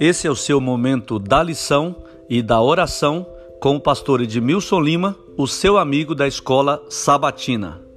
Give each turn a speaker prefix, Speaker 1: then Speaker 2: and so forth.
Speaker 1: Esse é o seu momento da lição e da oração com o pastor Edmilson Lima, o seu amigo da escola sabatina.